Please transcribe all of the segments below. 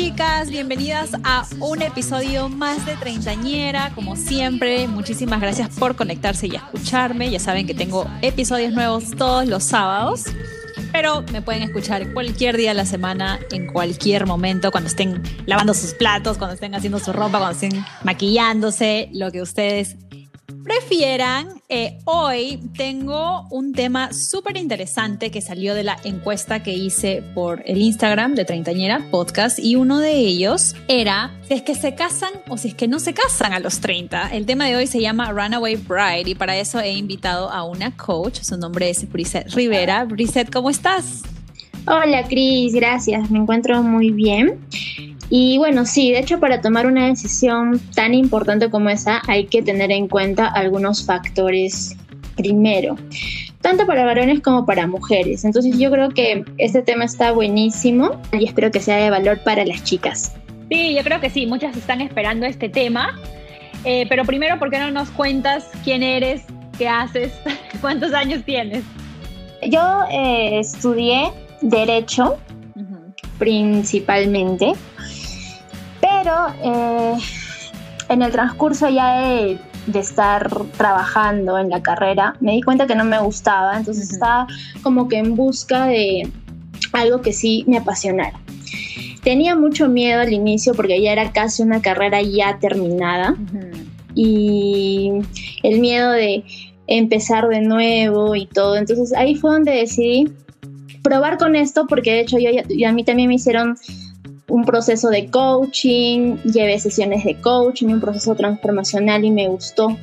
Chicas, bienvenidas a un episodio más de Treintañera. Como siempre, muchísimas gracias por conectarse y escucharme. Ya saben que tengo episodios nuevos todos los sábados, pero me pueden escuchar cualquier día de la semana, en cualquier momento, cuando estén lavando sus platos, cuando estén haciendo su ropa, cuando estén maquillándose, lo que ustedes prefieran, eh, hoy tengo un tema súper interesante que salió de la encuesta que hice por el Instagram de Treintañera Podcast y uno de ellos era si es que se casan o si es que no se casan a los 30. El tema de hoy se llama Runaway Bride y para eso he invitado a una coach, su nombre es Brisette Rivera. Brisette, ¿cómo estás? Hola Cris, gracias, me encuentro muy bien. Y bueno, sí, de hecho para tomar una decisión tan importante como esa hay que tener en cuenta algunos factores primero, tanto para varones como para mujeres. Entonces yo creo que este tema está buenísimo y espero que sea de valor para las chicas. Sí, yo creo que sí, muchas están esperando este tema, eh, pero primero, ¿por qué no nos cuentas quién eres, qué haces, cuántos años tienes? Yo eh, estudié derecho principalmente pero eh, en el transcurso ya de, estar trabajando en la carrera, me di cuenta que no me gustaba, entonces estaba como que en busca de algo que sí me apasionara. Tenía mucho miedo al inicio porque ya era casi una carrera ya terminada y el miedo de empezar de nuevo y todo. Entonces ahí fue donde decidí probar con esto porque de hecho yo, a mí también me hicieron un proceso de coaching, llevé sesiones de coaching, un proceso transformacional y me gustó.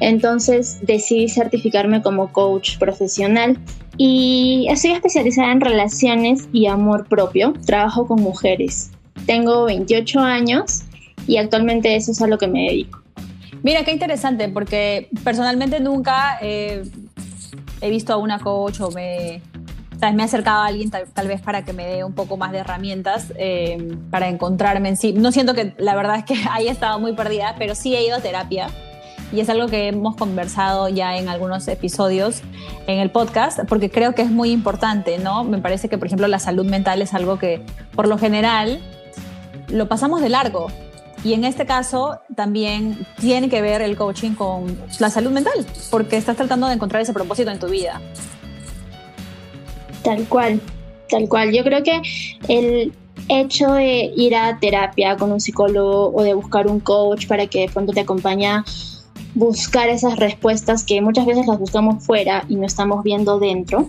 Entonces decidí certificarme como coach profesional y estoy especializada en relaciones y amor propio. Trabajo con mujeres. Tengo 28 años y actualmente eso es a lo que me dedico. Mira, qué interesante, porque personalmente nunca he visto a una coach o me, me he acercado a alguien tal, vez para que me dé un poco más de herramientas eh, para encontrarme en sí. No siento que la verdad es que haya estado muy perdida, pero sí he ido a terapia y es algo que hemos conversado ya en algunos episodios en el podcast, porque creo que es muy importante, ¿no? Me parece que, por ejemplo, la salud mental es algo que, por lo general, lo pasamos de largo. Y en este caso también tiene que ver el coaching con la salud mental, porque estás tratando de encontrar ese propósito en tu vida. Tal cual, tal cual. Yo creo que el hecho de ir a terapia con un psicólogo o de buscar un coach para que de pronto te acompañe a buscar esas respuestas que muchas veces las buscamos fuera y no estamos viendo dentro.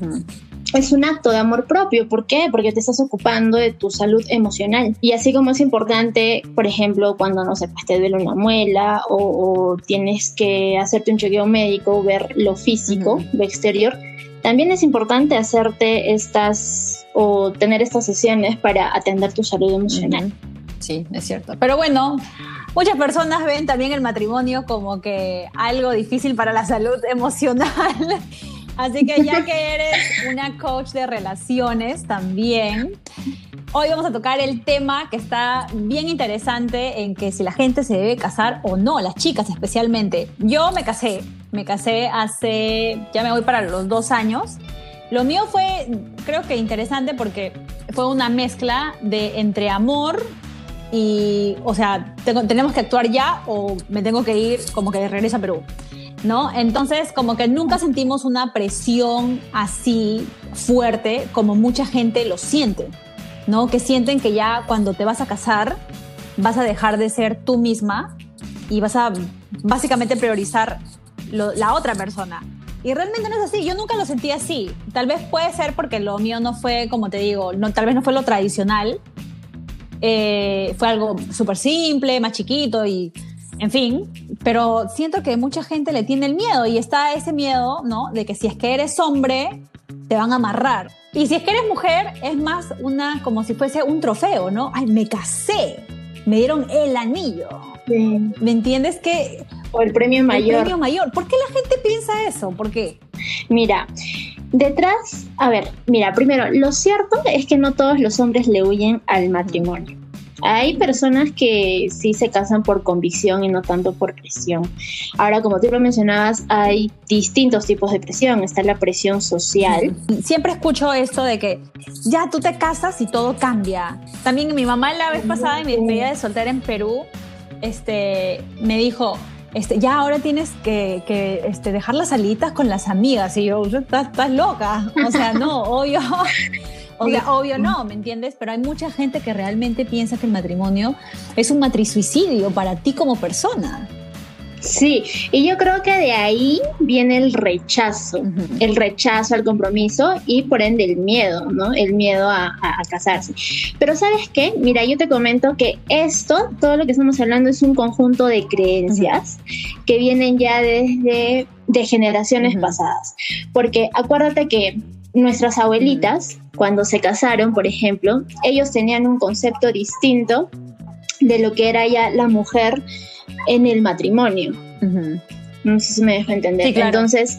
Es un acto de amor propio. ¿Por qué? Porque te estás ocupando de tu salud emocional. Y así como es importante, por ejemplo, cuando no sé, pues, te duele una muela o, tienes que hacerte un chequeo médico, ver lo físico, lo exterior, también es importante hacerte estas o tener estas sesiones para atender tu salud emocional. Sí, es cierto. Pero bueno, muchas personas ven también el matrimonio como que algo difícil para la salud emocional. Así que ya que eres una coach de relaciones también, hoy vamos a tocar el tema que está bien interesante en que si la gente se debe casar o no, las chicas especialmente. Yo me casé, me casé hace, ya me voy para los dos años. Lo mío fue, creo que interesante porque fue una mezcla de entre amor y, o sea, tenemos que actuar ya o me tengo que ir como que de regreso a Perú, ¿no? Entonces, como que nunca sentimos una presión así fuerte como mucha gente lo siente, ¿no? Que sienten que ya cuando te vas a casar vas a dejar de ser tú misma y vas a básicamente priorizar la otra persona. Y realmente no es así, yo nunca lo sentí así. Tal vez puede ser porque lo mío no fue, como te digo, no, tal vez no fue lo tradicional. Eh, fue algo súper simple, más chiquito y, en fin, pero siento que mucha gente le tiene el miedo y está ese miedo, ¿no? De que si es que eres hombre, te van a amarrar. Y si es que eres mujer, es más una, como si fuese un trofeo, ¿no? Ay, me casé, me dieron el anillo. ¿Me entiendes? Que o el premio mayor. El premio mayor. ¿Por qué la gente piensa eso? ¿Por qué? Mira, detrás, a ver, mira, primero, lo cierto es que no todos los hombres le huyen al matrimonio. Hay personas que sí se casan por convicción y no tanto por presión. Ahora, como tú lo mencionabas, hay distintos tipos de presión. Está la presión social. Siempre escucho esto de que ya tú te casas y todo cambia. También mi mamá la vez pasada en mi despedida de soltera en Perú, este, me dijo, este, ya ahora tienes que, este, dejar las alitas con las amigas. Y yo, estás, loca. O sea, no, obvio. O sea, obvio no, ¿me entiendes? Pero hay mucha gente que realmente piensa que el matrimonio es un matrisuicidio para ti como persona. Sí, y yo creo que de ahí viene el rechazo, el rechazo al compromiso y por ende el miedo, ¿no? El miedo a, casarse. Pero sabes qué? Mira, yo te comento que esto, todo lo que estamos hablando es un conjunto de creencias que vienen ya desde de generaciones pasadas. Porque acuérdate que nuestras abuelitas, cuando se casaron, por ejemplo, ellos tenían un concepto distinto de lo que era ya la mujer en el matrimonio. No sé si me dejo entender. Entonces,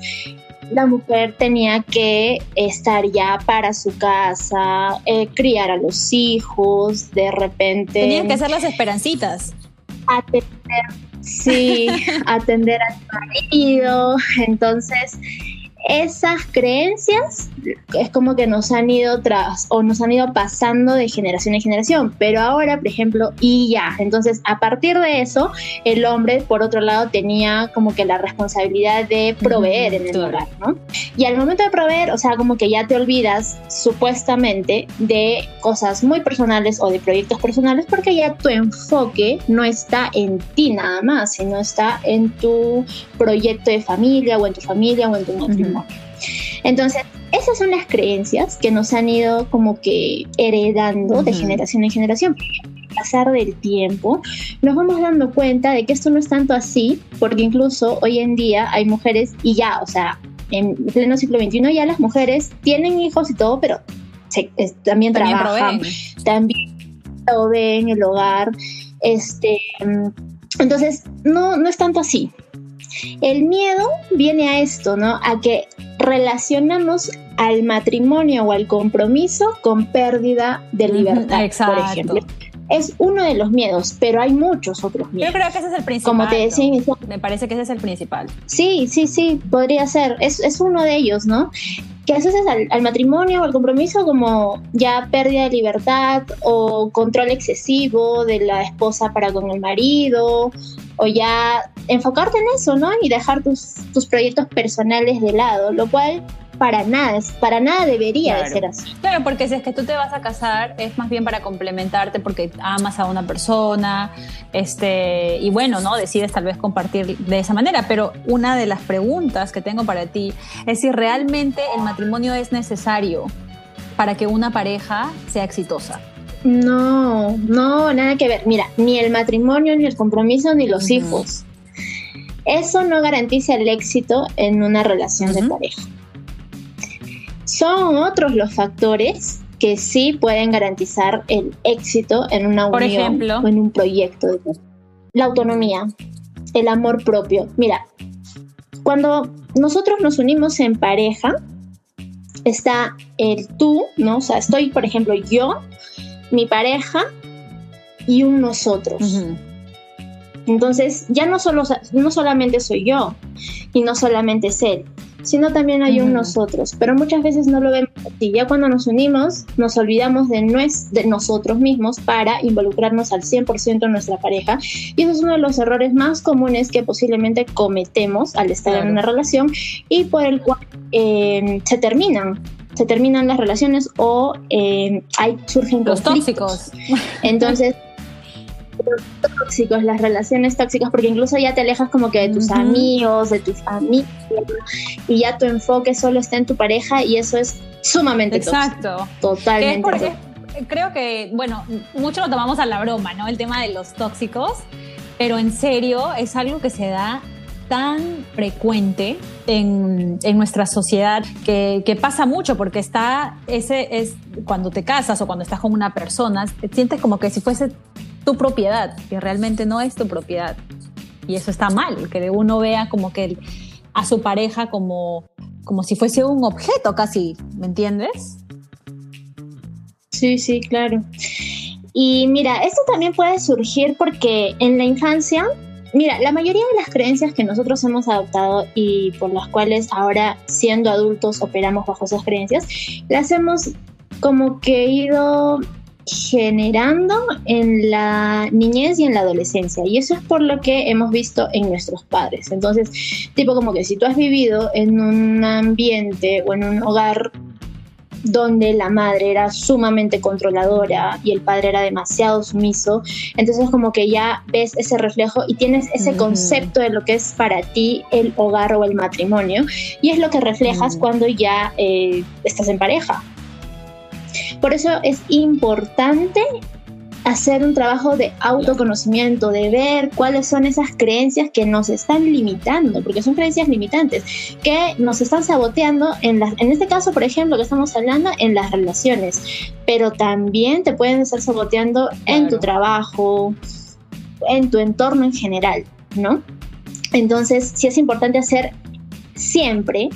la mujer tenía que estar ya para su casa, eh, criar a los hijos, de repente. Tenía que hacer las esperancitas. Atender, sí, atender al marido. Entonces, esas creencias es como que nos han ido tras o nos han ido pasando de generación en generación, pero ahora, por ejemplo, y ya, entonces a partir de eso, el hombre, por otro lado, tenía como que la responsabilidad de proveer en el hogar, ¿no? Y al momento de proveer, o sea, como que ya te olvidas supuestamente de cosas muy personales o de proyectos personales porque ya tu enfoque no está en ti nada más, sino está en tu proyecto de familia o en tu familia o en tu matrimonio. Entonces, esas son las creencias que nos han ido como que heredando de generación en generación. Pasar del tiempo, nos vamos dando cuenta de que esto no es tanto así, porque incluso hoy en día hay mujeres y ya, o sea, en pleno siglo XXI ya las mujeres tienen hijos y todo, pero también, trabajan, también proveen el hogar, este, entonces no, no es tanto así. El miedo viene a esto, ¿no? A que relacionamos al matrimonio o al compromiso con pérdida de libertad, por ejemplo. Es uno de los miedos, pero hay muchos otros miedos. Yo creo que ese es el principal. Como te decía, me parece que ese es el principal. Sí, sí, sí, podría ser. Es, es uno de ellos, ¿no? que asocias al, al, matrimonio o al compromiso como ya pérdida de libertad o control excesivo de la esposa para con el marido o ya enfocarte en eso, ¿no? Y dejar tus, tus proyectos personales de lado, lo cual para nada, para nada debería de ser así. Claro, porque si es que tú te vas a casar es más bien para complementarte porque amas a una persona, este, y bueno, ¿no? Decides tal vez compartir de esa manera, pero una de las preguntas que tengo para ti es si realmente el matrimonio es necesario para que una pareja sea exitosa. No, no, nada que ver. Mira, ni el matrimonio, ni el compromiso, ni los hijos. Eso no garantiza el éxito en una relación de pareja. Son otros los factores que sí pueden garantizar el éxito en una Por unión ejemplo, o en un proyecto. De la autonomía, el amor propio. Mira, cuando nosotros nos unimos en pareja, está el tú, ¿no? O sea, estoy, por ejemplo, yo mi pareja y un nosotros. Entonces, ya no, solo, no solamente soy yo y no solamente es él, sino también hay un nosotros. Pero muchas veces no lo vemos así. Ya cuando nos unimos, nos olvidamos de, de nosotros mismos para involucrarnos al 100% en nuestra pareja. Y eso es uno de los errores más comunes que posiblemente cometemos al estar en una relación y por el cual eh, se terminan se terminan las relaciones o eh, hay, surgen los tóxicos. Entonces, los tóxicos, las relaciones tóxicas, porque incluso ya te alejas como que de tus amigos, de tu familia, y ya tu enfoque solo está en tu pareja y eso es sumamente Exacto. Totalmente. creo que, bueno, mucho lo tomamos a la broma, ¿no? El tema de los tóxicos, pero en serio es algo que se da tan frecuente en, nuestra sociedad que, pasa mucho porque está ese es cuando te casas o cuando estás con una persona sientes como que si fuese tu propiedad que realmente no es tu propiedad y eso está mal que uno vea como que a su pareja como como si fuese un objeto casi ¿me entiendes? Sí sí claro Y mira, esto también puede surgir porque en la infancia Mira, la mayoría de las creencias que nosotros hemos adoptado y por las cuales ahora siendo adultos operamos bajo esas creencias, las hemos como que ido generando en la niñez y en la adolescencia. Y eso es por lo que hemos visto en nuestros padres. Entonces, tipo como que si tú has vivido en un ambiente o en un hogar donde la madre era sumamente controladora y el padre era demasiado sumiso, entonces como que ya ves ese reflejo y tienes ese concepto de lo que es para ti el hogar o el matrimonio y es lo que reflejas cuando ya eh, estás en pareja. Por eso es importante hacer un trabajo de autoconocimiento, de ver cuáles son esas creencias que nos están limitando, porque son creencias limitantes, que nos están saboteando en las, en este caso, por ejemplo, que estamos hablando en las relaciones, pero también te pueden estar saboteando en tu trabajo, en tu entorno en general, ¿no? Entonces, sí es importante hacer siempre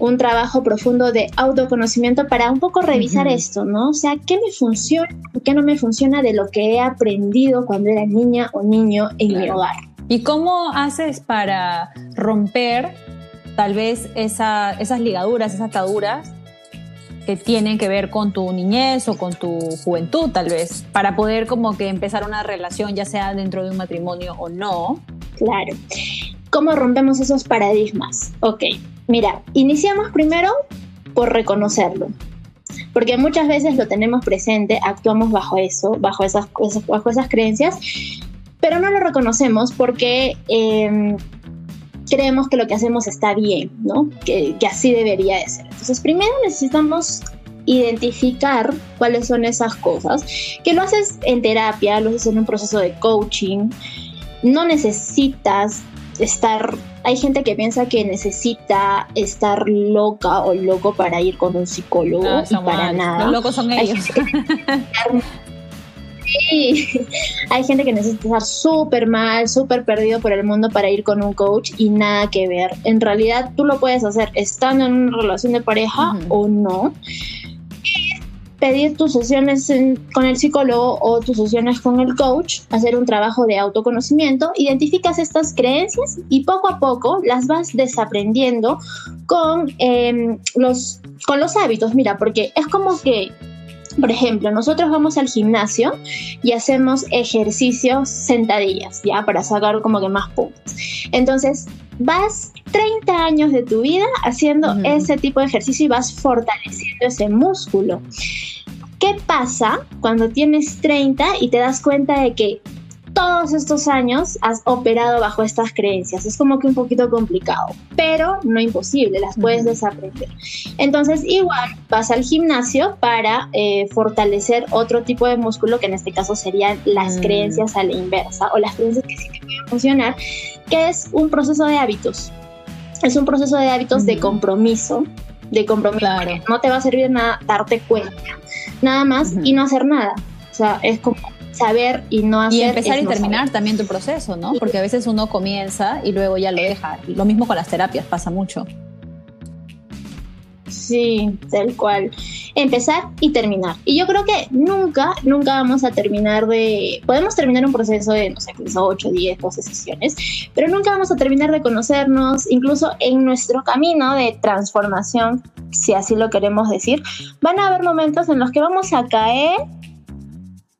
un trabajo profundo de autoconocimiento para un poco revisar esto, ¿no? O sea, ¿qué me funciona qué no me funciona de lo que he aprendido cuando era niña o niño en mi hogar? ¿Y cómo haces para romper tal vez esas ligaduras, esas ataduras que tienen que ver con tu niñez o con tu juventud, tal vez, para poder como que empezar una relación, ya sea dentro de un matrimonio o no? Claro. ¿Cómo rompemos esos paradigmas? Ok, Mira, iniciamos primero por reconocerlo, porque muchas veces lo tenemos presente, actuamos bajo eso, bajo esas, bajo esas creencias, pero no lo reconocemos porque em, creemos que lo que hacemos está bien, ¿no? Que, que así debería de ser. Entonces, primero necesitamos identificar cuáles son esas cosas, que lo haces en terapia, lo haces en un proceso de coaching, no necesitas estar, hay gente que piensa que necesita estar loca o loco para ir con un psicólogo y para nada. Los locos son ellos. Sí, hay gente que necesita estar súper mal, súper perdido por el mundo para ir con un coach y nada que ver. En realidad tú lo puedes hacer estando en una relación de pareja o no pedir tus sesiones con el psicólogo o tus sesiones con el coach, hacer un trabajo de autoconocimiento, identificas estas creencias y poco a poco las vas desaprendiendo con, em, los, con los hábitos. Mira, porque es como que por ejemplo, nosotros vamos al gimnasio y hacemos ejercicios sentadillas, ya, para sacar como que más puntos. Entonces, vas 30 años de tu vida haciendo ese tipo de ejercicio y vas fortaleciendo ese músculo. ¿Qué pasa cuando tienes 30 y te das cuenta de que todos estos años has operado bajo estas creencias. Es como que un poquito complicado, pero no imposible, las puedes desaprender. Entonces, igual vas al gimnasio para eh, fortalecer otro tipo de músculo, que en este caso serían las mm. creencias a la inversa o las creencias que sí te pueden funcionar, que es un proceso de hábitos. Es un proceso de hábitos de compromiso, de compromiso. No te va a servir nada darte cuenta, nada más y no hacer nada. O sea, es como saber y no hacer. Y empezar y terminar también tu proceso, ¿no? Porque a veces uno comienza y luego ya lo deja. Lo mismo con las terapias, pasa mucho. Sí, tal cual. Empezar y terminar. Y yo creo que nunca, nunca vamos a terminar de... Podemos terminar un proceso de, no sé, 8, 10, 12 sesiones, pero nunca vamos a terminar de conocernos, incluso en nuestro camino de transformación, si así lo queremos decir, van a haber momentos en los que vamos a caer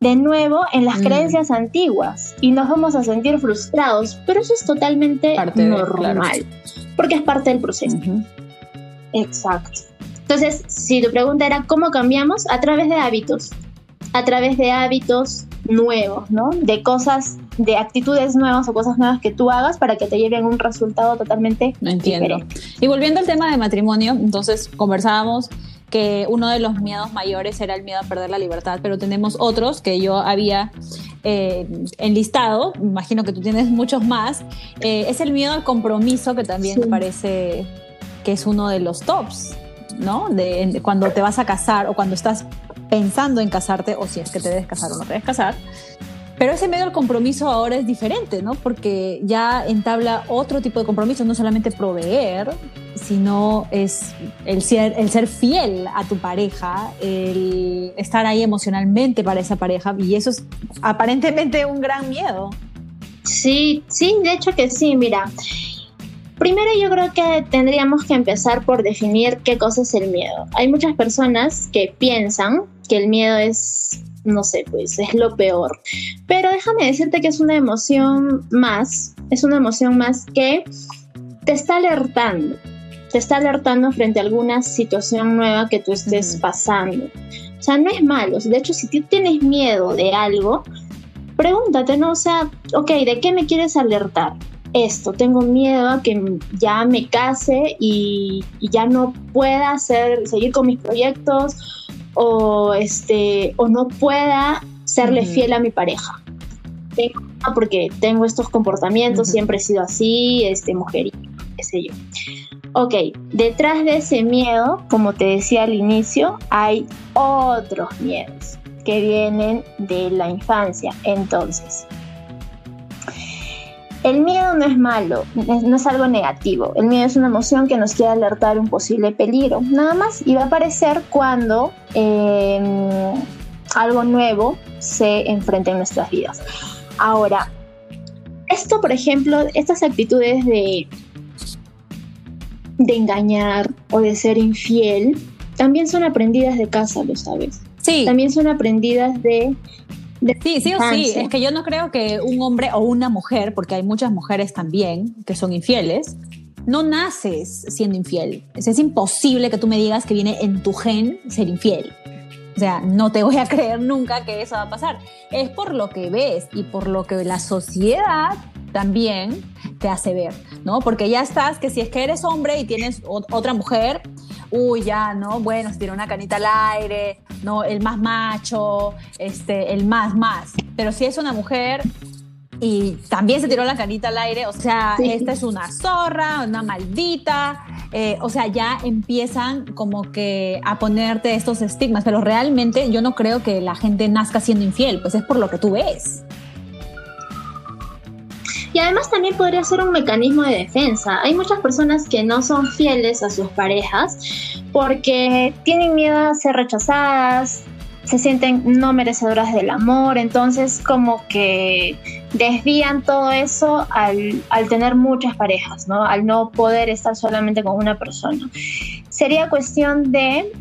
de nuevo en las mm. creencias antiguas y nos vamos a sentir frustrados, pero eso es totalmente normal, porque es parte del proceso. Exacto. Entonces, si tu pregunta era cómo cambiamos, a través de hábitos, a través de hábitos nuevos, ¿no? De cosas, de actitudes nuevas o cosas nuevas que tú hagas para que te lleven un resultado totalmente no entiendo. Y volviendo al tema de matrimonio, entonces conversábamos que uno de los miedos mayores era el miedo a perder la libertad, pero tenemos otros que yo había eh, enlistado, imagino que tú tienes muchos más, eh, es el miedo al compromiso que también me parece que es uno de los tops, ¿no? De, cuando te vas a casar o cuando estás pensando en casarte o si es que te debes casar o no te debes casar. Pero ese miedo al compromiso ahora es diferente, ¿no? Porque ya entabla otro tipo de compromiso, no solamente proveer, sino es el ser, el ser fiel a tu pareja, el estar ahí emocionalmente para esa pareja, y eso es aparentemente un gran miedo. Sí, sí, de hecho que sí, mira. Primero yo creo que tendríamos que empezar por definir qué cosa es el miedo. Hay muchas personas que piensan que el miedo es, no sé, pues es lo peor. Pero déjame decirte que es una emoción más, es una emoción más que te está alertando, te está alertando frente a alguna situación nueva que tú estés pasando. O sea, no es malo. De hecho, si tú tienes miedo de algo, pregúntate, ¿no? O sea, ok, ¿de qué me quieres alertar? esto, tengo miedo a que ya me case y, ya no pueda hacer, seguir con mis proyectos o, este, o no pueda serle fiel a mi pareja. Tengo, porque tengo estos comportamientos, siempre he sido así, este, mujer, qué sé yo. Ok, detrás de ese miedo, como te decía al inicio, hay otros miedos que vienen de la infancia. Entonces, el miedo no es malo, no es algo negativo. El miedo es una emoción que nos quiere alertar un posible peligro, nada más. Y va a aparecer cuando em, algo nuevo se enfrenta en nuestras vidas. Ahora, esto, por ejemplo, estas actitudes de, de engañar o de ser infiel, también son aprendidas de casa, ¿lo sabes? Sí. También son aprendidas de Sí, sí o sí. Es que yo no creo que un hombre o una mujer, porque hay muchas mujeres también que son infieles, no naces siendo infiel. Es, es imposible que tú me digas que viene en tu gen ser infiel. O sea, no te voy a creer nunca que eso va a pasar. Es por lo que ves y por lo que la sociedad también te hace ver, ¿no? Porque ya estás, que si es que eres hombre y tienes otra mujer, uy, ya, ¿no? Bueno, se tiene una canita al aire, ¿no? El más macho, este, el más más. Pero si es una mujer y también se tiró la canita al aire, o sea, esta es una zorra, una maldita, eh, o sea, ya empiezan como que a ponerte estos estigmas, pero realmente yo no creo que la gente nazca siendo infiel, pues es por lo que tú ves. Y además también podría ser un mecanismo de defensa. Hay muchas personas que no son fieles a sus parejas porque tienen miedo a ser rechazadas, se sienten no merecedoras del amor, entonces como que desvían todo eso al, al, tener muchas parejas, ¿no? Al no poder estar solamente con una persona. Sería cuestión de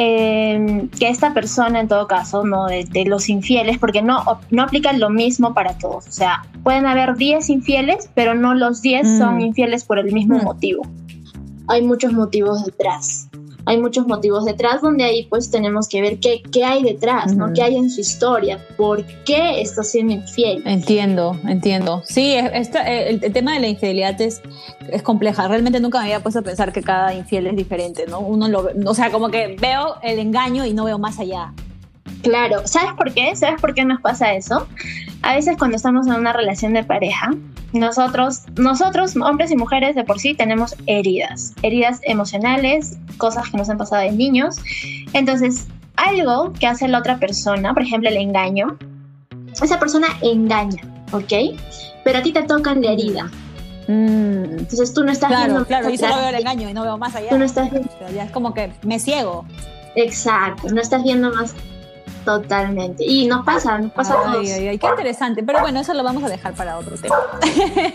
Em, que esta persona, en todo caso, no de, los infieles, porque no, no aplican lo mismo para todos. O sea, pueden haber 10 infieles, pero no los 10 son mm. infieles por el mismo mm. motivo. Hay muchos motivos detrás hay muchos motivos detrás donde ahí pues tenemos que ver qué, qué hay detrás, ¿no? ¿Qué hay en su historia? ¿Por qué está siendo infiel? Entiendo, entiendo. Sí, el, tema de la infidelidad es, es compleja. Realmente nunca me había puesto a pensar que cada infiel es diferente, ¿no? Uno lo, o sea, como que veo el engaño y no veo más allá. Claro, ¿sabes por qué? ¿Sabes por qué nos pasa eso? A veces cuando estamos en una relación de pareja, nosotros, nosotros, hombres y mujeres de por sí, tenemos heridas, heridas emocionales, cosas que nos han pasado de niños. Entonces, algo que hace la otra persona, por ejemplo, el engaño, esa persona engaña, ¿ok? Pero a ti te toca la herida. Mm. Entonces tú no estás viendo. Claro, yo solo veo el engaño y no veo más allá. Tú no estás viendo. ya es como que me ciego. Exacto, no estás viendo más Totalmente. Y nos pasa, nos pasa a todos. Ay, qué interesante. Pero bueno, eso lo vamos a dejar para otro tema.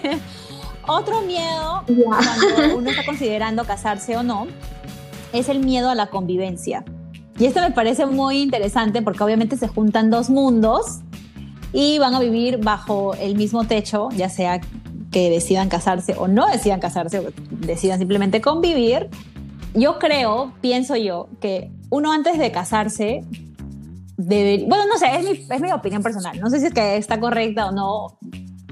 otro miedo, cuando uno está considerando casarse o no, es el miedo a la convivencia. Y esto me parece muy interesante porque obviamente se juntan dos mundos y van a vivir bajo el mismo techo, ya sea que decidan casarse o no decidan casarse, decidan simplemente convivir. Yo creo, pienso yo, que uno antes de casarse bueno, no sé, es mi, es mi opinión personal. No sé si es que está correcta o no.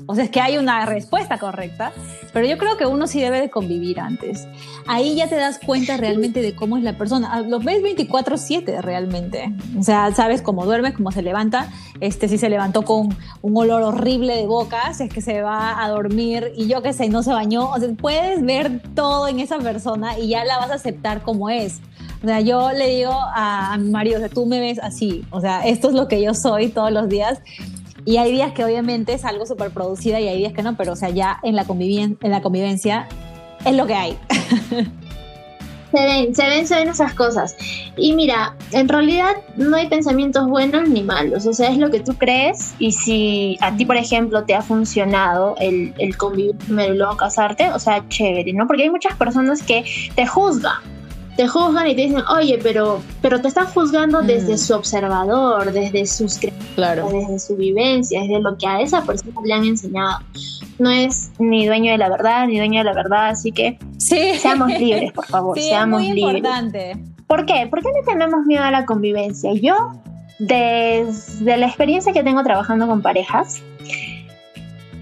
O sea, es que hay una respuesta correcta, pero yo creo que uno sí debe de convivir antes. Ahí ya te das cuenta realmente de cómo es la persona. Ah, Los ves 24/7 realmente. O sea, sabes cómo duerme, cómo se levanta. Este, si se levantó con un olor horrible de boca, si es que se va a dormir y yo qué sé, no se bañó. O sea, puedes ver todo en esa persona y ya la vas a aceptar como es. O sea, yo le digo a, mi marido, o sea, tú me ves así, o sea, esto es lo que yo soy todos los días. Y hay días que obviamente es algo súper producida y hay días que no, pero o sea, ya en la, en la convivencia es lo que hay. Se ven, se ven, se ven esas cosas. Y mira, en realidad no hay pensamientos buenos ni malos, o sea, es lo que tú crees y si a ti, por ejemplo, te ha funcionado el, el convivir primero y luego casarte, o sea, chévere, ¿no? Porque hay muchas personas que te juzgan, te juzgan y te dicen, oye, pero, pero te están juzgando desde su observador, desde sus creencias, desde su vivencia, desde lo que a esa persona le han enseñado. No es ni dueño de la verdad, ni dueño de la verdad, así que seamos libres, por favor, sí, seamos es muy libres. Importante. ¿Por qué? ¿Por qué no tenemos miedo a la convivencia? Yo, desde la experiencia que tengo trabajando con parejas,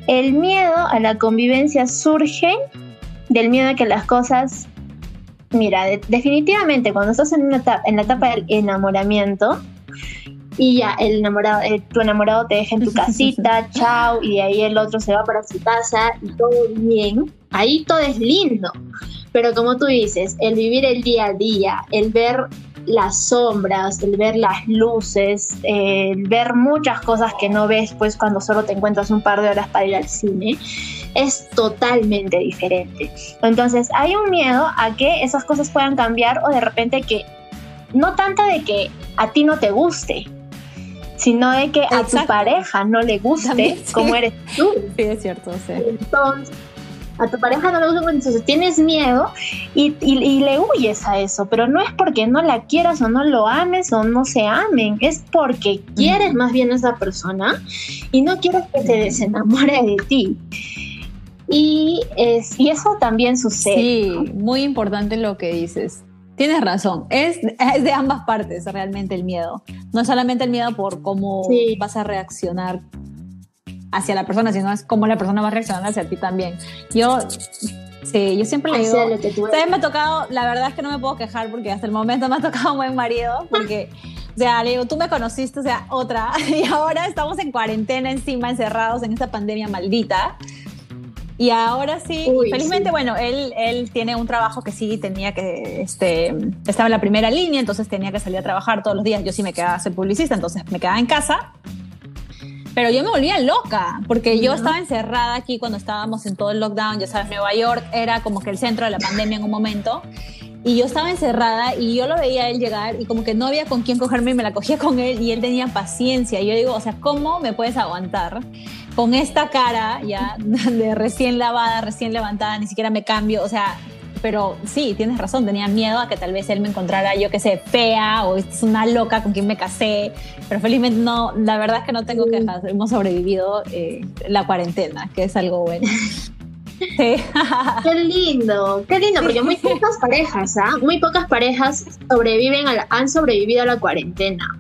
el miedo a la convivencia surge del miedo a que las cosas Mira, definitivamente cuando estás en, una etapa, en la etapa del enamoramiento y ya el enamorado, eh, tu enamorado te deja en tu casita, chao, y de ahí el otro se va para su casa y todo bien, ahí todo es lindo. Pero como tú dices, el vivir el día a día, el ver las sombras, el ver las luces, el ver muchas cosas que no ves pues cuando solo te encuentras un par de horas para ir al cine, es totalmente diferente. Entonces hay un miedo a que esas cosas puedan cambiar o de repente que no tanto de que a ti no te guste, sino de que a tu pareja no le guste como eres tú. Sí, es cierto. Sí. Entonces, a tu pareja no le gusta, entonces tienes miedo y, y, le huyes a eso, pero no es porque no la quieras o no lo ames o no se amen, es porque quieres más bien a esa persona y no quieres que se desenamore de ti. Y, es, y eso también sucede. Sí, muy importante lo que dices. Tienes razón, es, es, de ambas partes realmente el miedo. No solamente el miedo por cómo vas a reaccionar hacia la persona, sino es cómo la persona va a reaccionar hacia ti también. Yo, sí, yo siempre le digo, también me ha tocado, la verdad es que no me puedo quejar porque hasta el momento me ha tocado un buen marido, porque, o sea, le digo, tú me conociste, o sea, otra, y ahora estamos en cuarentena encima, encerrados en esta pandemia maldita. Y ahora sí, felizmente, bueno, él, él tiene un trabajo que sí tenía que, este, estaba en la primera línea, entonces tenía que salir a trabajar todos los días. Yo sí me quedaba a ser publicista, entonces me quedaba en casa. Pero yo me volvía loca, porque yo estaba encerrada aquí cuando estábamos en todo el lockdown, ya sabes, Nueva York era como que el centro de la pandemia en un momento. Y yo estaba encerrada y yo lo veía a él llegar y como que no había con quién cogerme y me la cogía con él y él tenía paciencia. Y yo digo, o sea, ¿cómo me puedes aguantar? con esta cara ya de recién lavada, recién levantada, ni siquiera me cambio, o sea, pero sí, tienes razón, tenía miedo a que tal vez él me encontrara, yo que sé, fea o es una loca con quien me casé, pero felizmente no, la verdad es que no tengo quejas, hemos sobrevivido eh, la cuarentena, que es algo bueno. Sí. Qué lindo, qué lindo, porque muy pocas parejas, ¿ah? Muy pocas parejas sobreviven a han sobrevivido a la cuarentena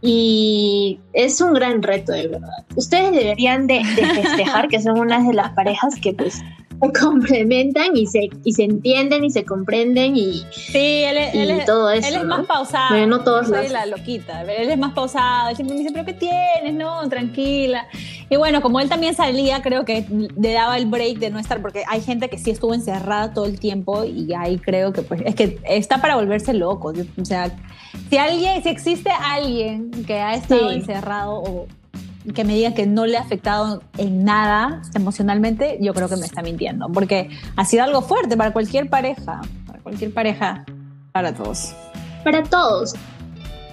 y es un gran reto de verdad. Ustedes deberían de, festejar que son unas de las parejas que pues se complementan y se, y se entienden y se comprenden y, sí, él, es, todo eso. Él es más pausado. no todos soy la loquita. Él es más pausado. Él siempre me dice, ¿pero qué tienes? No, tranquila. Y bueno, como él también salía, creo que le daba el break de no estar, porque hay gente que sí estuvo encerrada todo el tiempo y ahí creo que pues es que está para volverse loco. O sea, si alguien, si existe alguien que ha estado encerrado o que me diga que no le ha afectado en nada emocionalmente, yo creo que me está mintiendo, porque ha sido algo fuerte para cualquier pareja, para cualquier pareja, para todos. Para todos.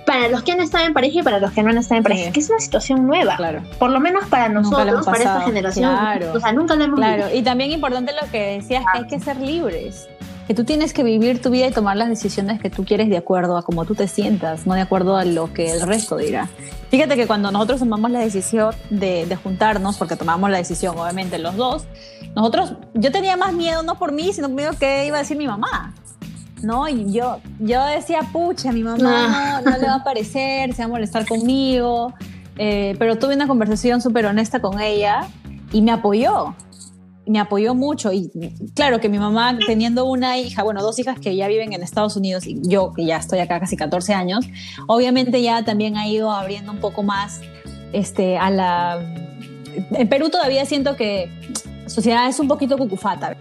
Para los que han estado en pareja y para los que no han estado en pareja, que es una situación nueva. Claro. Por lo menos para nosotros, para esta generación. Claro. O sea, nunca la hemos Claro, y también importante lo que decías, que hay que ser libres que tú tienes que vivir tu vida y tomar las decisiones que tú quieres de acuerdo a cómo tú te sientas, no de acuerdo a lo que el resto dirá. Fíjate que cuando nosotros tomamos la decisión de, juntarnos, porque tomamos la decisión obviamente los dos, nosotros, yo tenía más miedo no por mí, sino miedo que iba a decir mi mamá. ¿no? Y yo, yo decía, pucha, mi mamá no, le va a parecer, se va a molestar conmigo, eh, pero tuve una conversación súper honesta con ella y me apoyó me apoyó mucho y claro que mi mamá teniendo una hija, bueno, dos hijas que ya viven en Estados Unidos y yo que ya estoy acá casi 14 años, obviamente ya también ha ido abriendo un poco más este, a la... En Perú todavía siento que la sociedad es un poquito cucufata,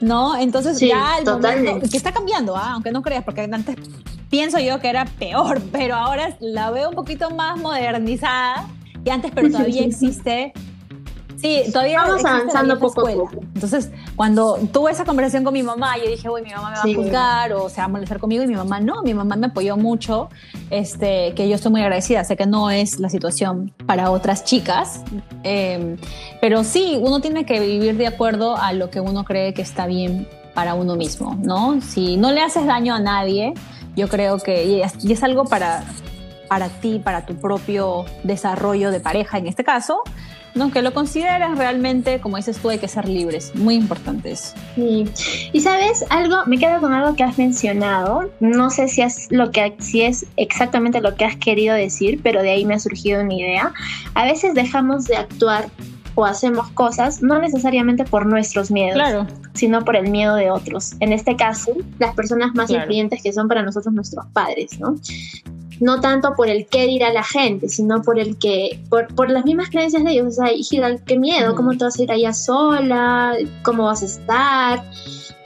¿no? Entonces ya el momento, que está cambiando, ¿ah? aunque no creas, porque antes pienso yo que era peor, pero ahora la veo un poquito más modernizada y antes, pero todavía existe Sí, todavía vamos avanzando poco a poco. Entonces, cuando tuve esa conversación con mi mamá, yo dije, uy, mi mamá me va a juzgar o se va a molestar conmigo y mi mamá no, mi mamá me apoyó mucho, este, que yo estoy muy agradecida, sé que no es la situación para otras chicas, em, pero sí, uno tiene que vivir de acuerdo a lo que uno cree que está bien para uno mismo, ¿no? Si no le haces daño a nadie, yo creo que, y es, y es algo para, para ti, para tu propio desarrollo de pareja en este caso, ¿no? que lo consideres realmente, como dices tú, hay que ser libres. Muy importante eso. Sí. Y sabes, algo, me quedo con algo que has mencionado. No sé si es, lo que, si es exactamente lo que has querido decir, pero de ahí me ha surgido una idea. A veces dejamos de actuar o hacemos cosas no necesariamente por nuestros miedos, claro. sino por el miedo de otros. En este caso, las personas más influyentes que son para nosotros nuestros padres, ¿no? No tanto por el qué dirá la gente, sino por el que, por, las mismas creencias de ellos. O sea, hijita, qué miedo, ¿cómo te vas a ir allá sola? ¿Cómo vas a estar?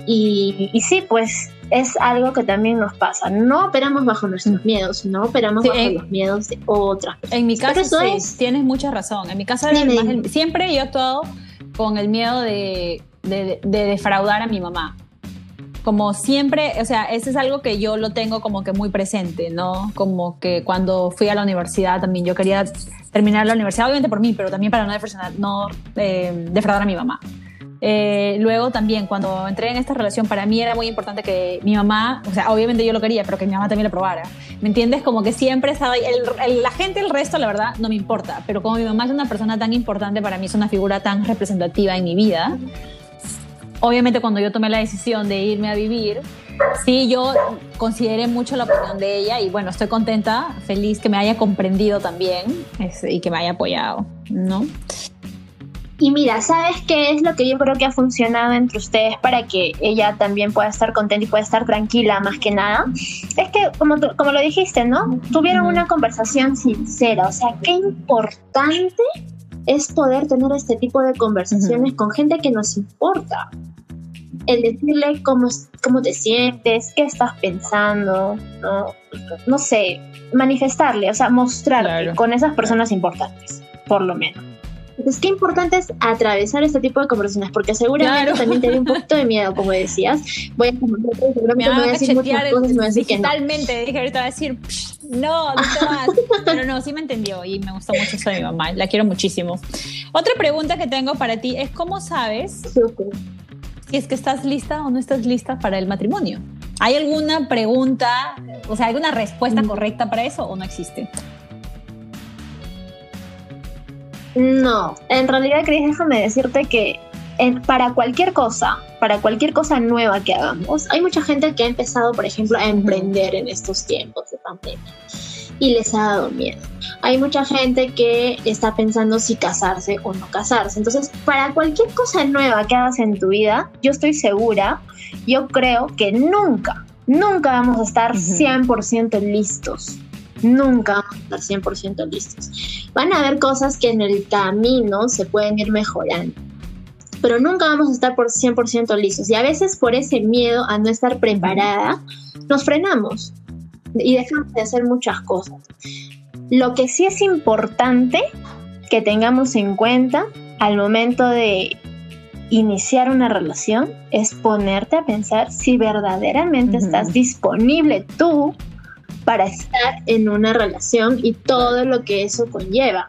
Y, y sí, pues es algo que también nos pasa. No operamos bajo nuestros miedos, no operamos bajo los miedos de otras personas. En mi caso, sí, tienes mucha razón. En mi caso, siempre yo he actuado con el miedo de, de defraudar a mi mamá como siempre, o sea, eso es algo que yo lo tengo como que muy presente, ¿no? Como que cuando fui a la universidad también yo quería terminar la universidad, obviamente por mí, pero también para no, no eh, defraudar a mi mamá. Eh, luego también, cuando entré en esta relación, para mí era muy importante que mi mamá, o sea, obviamente yo lo quería, pero que mi mamá también lo probara. ¿Me entiendes? Como que siempre estaba ahí. la gente, el resto, la verdad, no me importa. Pero como mi mamá es una persona tan importante para mí, es una figura tan representativa en mi vida, obviamente cuando yo tomé la decisión de irme a vivir, sí, yo consideré mucho la opinión de ella y bueno, estoy contenta, feliz que me haya comprendido también y que me haya apoyado, ¿no? Y mira, ¿sabes qué es lo que yo creo que ha funcionado entre ustedes para que ella también pueda estar contenta y pueda estar tranquila más que nada? Es que, como, como lo dijiste, ¿no? Tuvieron una conversación sincera, o sea, qué importante es poder tener este tipo de conversaciones con gente que nos importa. El decirle cómo, cómo te sientes, qué estás pensando, no, no sé, manifestarle, o sea, mostrarle con esas personas importantes, por lo menos. Entonces, qué importante es atravesar este tipo de conversaciones, porque seguramente también te dio un poquito de miedo, como decías. Voy a seguramente me, voy a decir muchas cosas me voy a decir que no. Totalmente, dije ahorita va a decir, no, no vas. Pero no, sí me entendió y me gustó mucho eso de mi mamá, la quiero muchísimo. Otra pregunta que tengo para ti es, ¿cómo sabes si es que estás lista o no estás lista para el matrimonio? ¿Hay alguna pregunta, o sea, alguna respuesta mm. correcta para eso o no existe? No, en realidad, Cris, déjame decirte que para cualquier cosa, para cualquier cosa nueva que hagamos, hay mucha gente que ha empezado, por ejemplo, a emprender en estos tiempos de pandemia y les ha dado miedo. Hay mucha gente que está pensando si casarse o no casarse. Entonces, para cualquier cosa nueva que hagas en tu vida, yo estoy segura, yo creo que nunca, nunca vamos a estar 100% listos nunca vamos a estar 100% listos. Van a haber cosas que en el camino se pueden ir mejorando, pero nunca vamos a estar por 100% listos. Y a veces por ese miedo a no estar preparada, nos frenamos y dejamos de hacer muchas cosas. Lo que sí es importante que tengamos en cuenta al momento de iniciar una relación es ponerte a pensar si verdaderamente estás disponible tú para estar en una relación y todo lo que eso conlleva.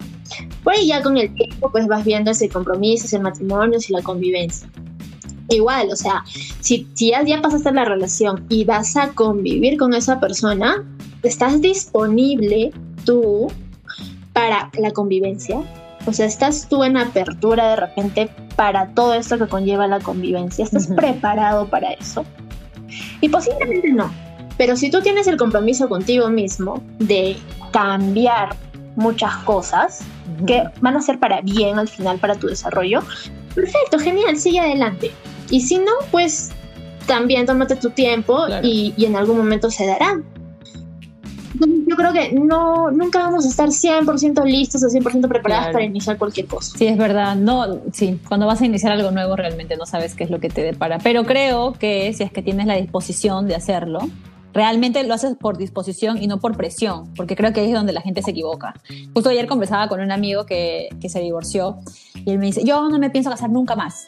Pues ya con el tiempo pues vas viendo ese compromiso, ese matrimonio y la convivencia. Igual, o sea, si, si ya, ya pasaste la relación y vas a convivir con esa persona, ¿estás disponible tú para la convivencia? O sea, ¿estás tú en apertura de repente para todo esto que conlleva la convivencia? ¿Estás preparado para eso? Y posiblemente no. Pero si tú tienes el compromiso contigo mismo de cambiar muchas cosas que van a ser para bien al final para tu desarrollo, perfecto, genial, sigue adelante. Y si no, pues también tómate tu tiempo y, en algún momento se dará. Yo creo que no, nunca vamos a estar 100% listos o 100% preparados para iniciar cualquier cosa. Sí, es verdad. No, sí, cuando vas a iniciar algo nuevo realmente no sabes qué es lo que te depara. Pero creo que si es que tienes la disposición de hacerlo, realmente lo haces por disposición y no por presión, porque creo que ahí es donde la gente se equivoca. Justo ayer conversaba con un amigo que, que se divorció y él me dice, yo no me pienso casar nunca más.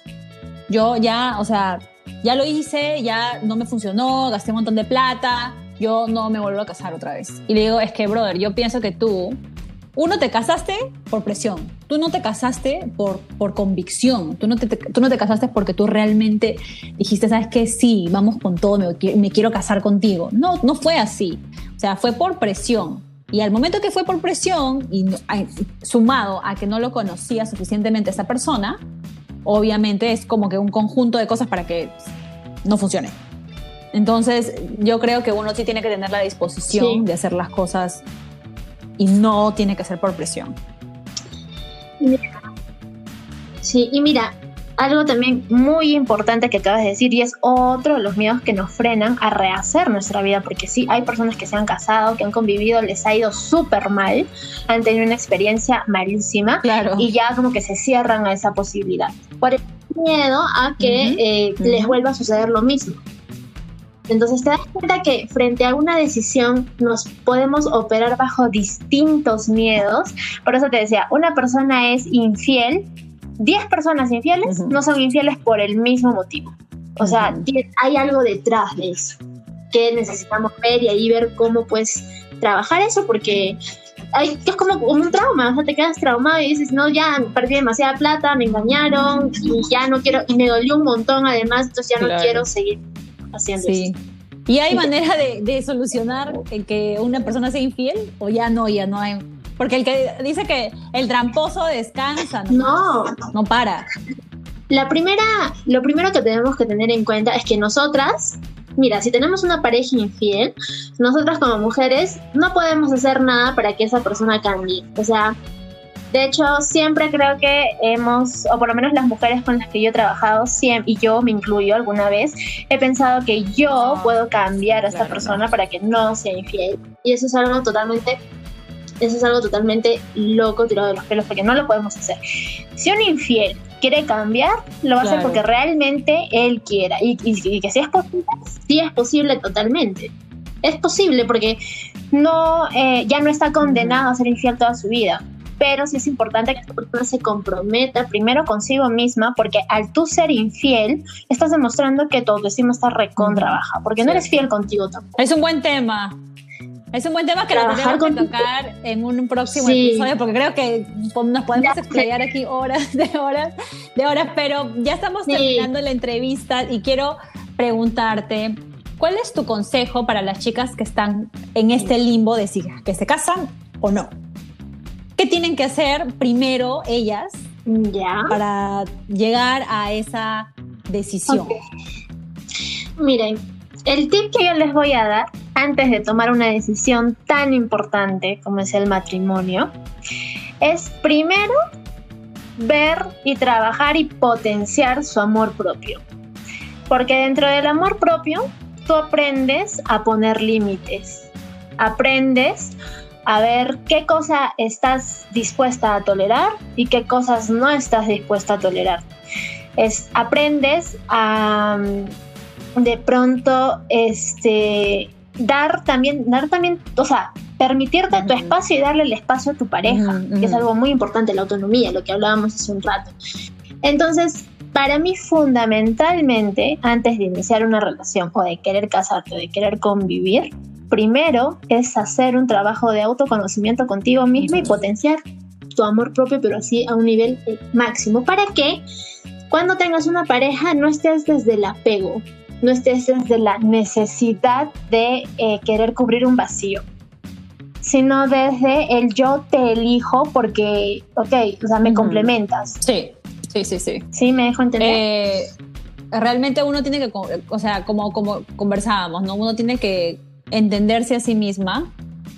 Yo ya, o sea, ya lo hice, ya no me funcionó, gasté un montón de plata, yo no me vuelvo a casar otra vez. Y le digo, es que, brother, yo pienso que tú, uno, te casaste por presión, tú no te casaste por, por convicción, tú no, te, tú no te casaste porque tú realmente dijiste, sabes que sí, vamos con todo, me, me quiero casar contigo. No, no fue así, o sea, fue por presión. Y al momento que fue por presión, y sumado a que no lo conocía suficientemente esa persona, obviamente es como que un conjunto de cosas para que no funcione. Entonces, yo creo que uno sí tiene que tener la disposición de hacer las cosas y no tiene que ser por presión. Sí, y mira, algo también muy importante que acabas de decir y es otro de los miedos que nos frenan a rehacer nuestra vida, porque sí, hay personas que se han casado, que han convivido, les ha ido súper mal, han tenido una experiencia malísima y ya como que se cierran a esa posibilidad. Por el miedo a que eh, les vuelva a suceder lo mismo. Entonces te das cuenta que frente a una decisión nos podemos operar bajo distintos miedos. Por eso te decía, una persona es infiel, 10 personas infieles no son infieles por el mismo motivo. O sea, hay algo detrás de eso que necesitamos ver y ahí ver cómo puedes trabajar eso porque hay, es como un trauma, o sea, te quedas traumado y dices, no, ya perdí demasiada plata, me engañaron y ya no quiero, y me dolió un montón además, entonces ya no quiero seguir sí. ¿Y hay manera de, solucionar que una persona sea infiel o ya no, ya no hay? Porque el que dice que el tramposo descansa, no, no, para. La primera, lo primero que tenemos que tener en cuenta es que nosotras, mira, si tenemos una pareja infiel, nosotras como mujeres no podemos hacer nada para que esa persona cambie. O sea, de hecho, siempre creo que hemos, o por lo menos las mujeres con las que yo he trabajado, y yo me incluyo alguna vez, he pensado que yo puedo cambiar a esta persona para que no sea infiel. Y eso es algo totalmente eso es algo totalmente loco, tirado de los pelos, porque no lo podemos hacer. Si un infiel quiere cambiar, lo va a hacer porque realmente él quiera. Y, que si es posible, sí es posible totalmente. Es posible porque no, eh, ya no está condenado a ser infiel toda su vida pero sí es importante que la persona se comprometa primero consigo misma, porque al tú ser infiel, estás demostrando que tu autoestima está recontra baja, porque no eres fiel contigo tampoco. Es un buen tema. Es un buen tema que lo tenemos que tocar en un próximo episodio, porque creo que nos podemos explayar aquí horas de horas de horas, pero ya estamos terminando la entrevista y quiero preguntarte, ¿cuál es tu consejo para las chicas que están en este limbo de si que se casan o no? ¿Qué tienen que hacer primero ellas para llegar a esa decisión? Miren, el tip que yo les voy a dar antes de tomar una decisión tan importante como es el matrimonio es primero ver y trabajar y potenciar su amor propio. Porque dentro del amor propio tú aprendes a poner límites, aprendes a ver qué cosa estás dispuesta a tolerar y qué cosas no estás dispuesta a tolerar. Es, aprendes a mm, de pronto este dar también, dar también, o sea, permitirte tu espacio y darle el espacio a tu pareja, que es algo muy importante, la autonomía, lo que hablábamos hace un rato. Entonces, para mí fundamentalmente, antes de iniciar una relación o de querer casarte o de querer convivir, primero es hacer un trabajo de autoconocimiento contigo mismo y potenciar tu amor propio, pero así a un nivel máximo, para que cuando tengas una pareja no estés desde el apego, no estés desde la necesidad de eh, querer cubrir un vacío, sino desde el yo te elijo porque, ok, o sea, me complementas. Sí, sí, sí, sí. Sí, me dejo entender. Eh, realmente uno tiene que, o sea, como, como conversábamos, ¿no? Uno tiene que entenderse a sí misma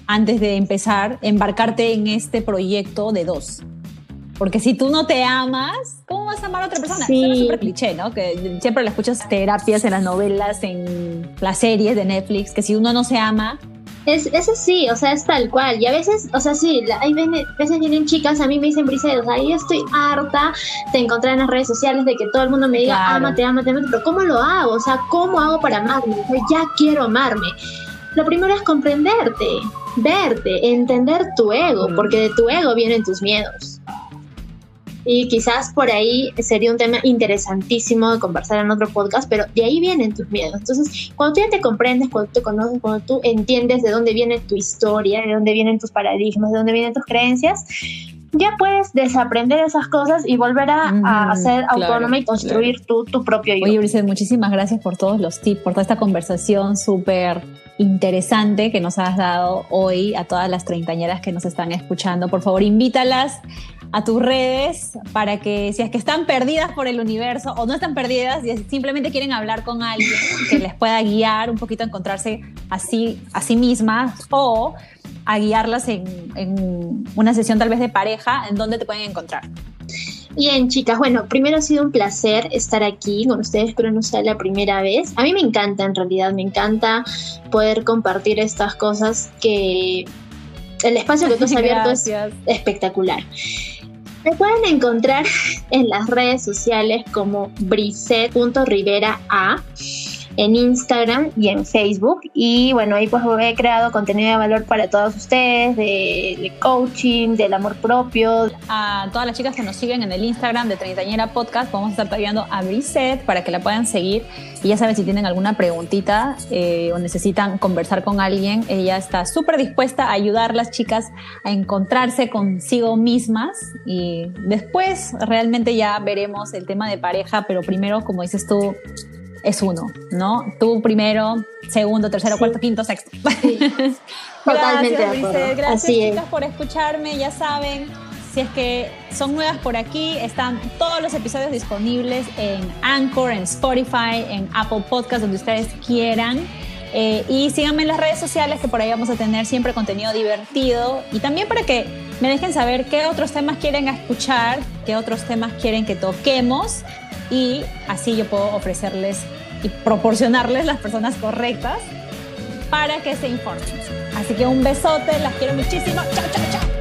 antes de empezar, embarcarte en este proyecto de dos. Porque si tú no te amas, ¿cómo vas a amar a otra persona? Sí. es súper cliché, ¿no? Que siempre le escuchas terapias en las novelas, en las series de Netflix, que si uno no se ama, es, eso sí, o sea, es tal cual. Y a veces, o sea, sí, hay veces vienen chicas, a mí me dicen, Briseida, o sea, yo estoy harta de encontrar en las redes sociales de que todo el mundo me diga, claro. amate, amate, amate, pero ¿cómo lo hago? O sea, ¿cómo hago para amarme? O sea, ya quiero amarme. Lo primero es comprenderte, verte, entender tu ego, porque de tu ego vienen tus miedos. Y quizás por ahí sería un tema interesantísimo de conversar en otro podcast, pero de ahí vienen tus miedos. Entonces, cuando tú ya te comprendes, cuando tú conoces, cuando tú entiendes de dónde viene tu historia, de dónde vienen tus paradigmas, de dónde vienen tus creencias, ya puedes desaprender esas cosas y volver a, ser autónoma y construir tu, propio yo. Oye, Brice, muchísimas gracias por todos los tips, por toda esta conversación súper interesante que nos has dado hoy a todas las treintañeras que nos están escuchando. Por favor, invítalas a tus redes para que si es que están perdidas por el universo o no están perdidas y simplemente quieren hablar con alguien que les pueda guiar un poquito a encontrarse así a sí mismas o a guiarlas en, en una sesión tal vez de pareja, ¿en dónde te pueden encontrar? Bien, chicas, bueno, primero ha sido un placer estar aquí con ustedes, pero no sea la primera vez. A mí me encanta, en realidad, me encanta poder compartir estas cosas que el espacio que tú has abierto es espectacular. Me pueden encontrar en las redes sociales como A en Instagram y en Facebook. Y bueno, ahí pues he creado contenido de valor para todos ustedes, de, coaching, del amor propio. A todas las chicas que nos siguen en el Instagram de Treintañera Podcast, vamos a estar trayendo a Brisette para que la puedan seguir. Y ya saben, si tienen alguna preguntita eh, o necesitan conversar con alguien, ella está súper dispuesta a ayudar a las chicas a encontrarse consigo mismas. Y después realmente ya veremos el tema de pareja, pero primero, como dices tú, es uno, ¿no? Tú primero, segundo, tercero, cuarto, quinto, sexto. Totalmente gracias, Gracias, chicas, por escucharme. Ya saben, si es que son nuevas por aquí, están todos los episodios disponibles en Anchor, en Spotify, en Apple Podcast, donde ustedes quieran. Eh, y síganme en las redes sociales, que por ahí vamos a tener siempre contenido divertido. Y también para que me dejen saber qué otros temas quieren escuchar, qué otros temas quieren que toquemos y así yo puedo ofrecerles y proporcionarles las personas correctas para que se informen. Así que un besote, las quiero muchísimo. Chao, chao.